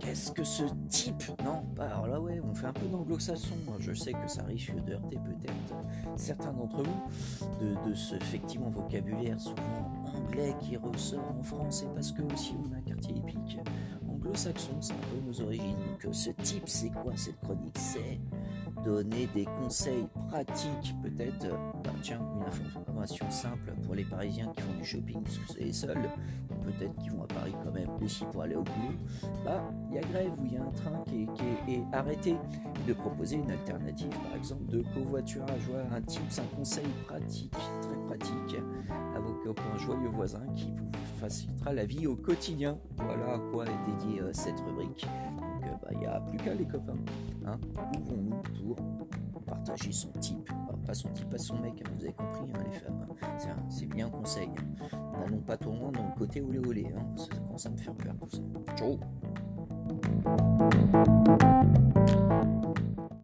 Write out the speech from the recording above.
qu'est-ce que ce type? Non, bah, alors là, ouais, on fait un peu d'anglo-saxon. Je sais que ça risque de heurter peut-être certains d'entre vous de, ce effectivement vocabulaire souvent anglais qui ressort en France. Et parce que aussi on a un quartier épique anglo-saxon, c'est un peu nos origines. Donc ce type, c'est quoi cette chronique? C'est donner des conseils pratiques, peut-être, bah, tiens, une information simple pour les Parisiens qui font du shopping parce que c'est les seuls, peut-être qui vont à Paris quand même aussi pour aller au boulot. Bah, il y a grève où il y a un train qui est, arrêté. de proposer une alternative, par exemple, de covoiturage. Voilà un type, un conseil pratique, très pratique, à vos copains joyeux voisins qui vous facilitera la vie au quotidien. Voilà à quoi est dédiée euh, cette rubrique. Donc, euh, bah, il n'y a plus qu'à les copains. Hein. Ouvrons-nous pour partager son type? pas son type à son mec, hein, vous avez compris, hein, les femmes. Hein. C'est bien un conseil. N'allons pas loin dans le côté olé olé. ça commence à me faire peur tout ça. Ciao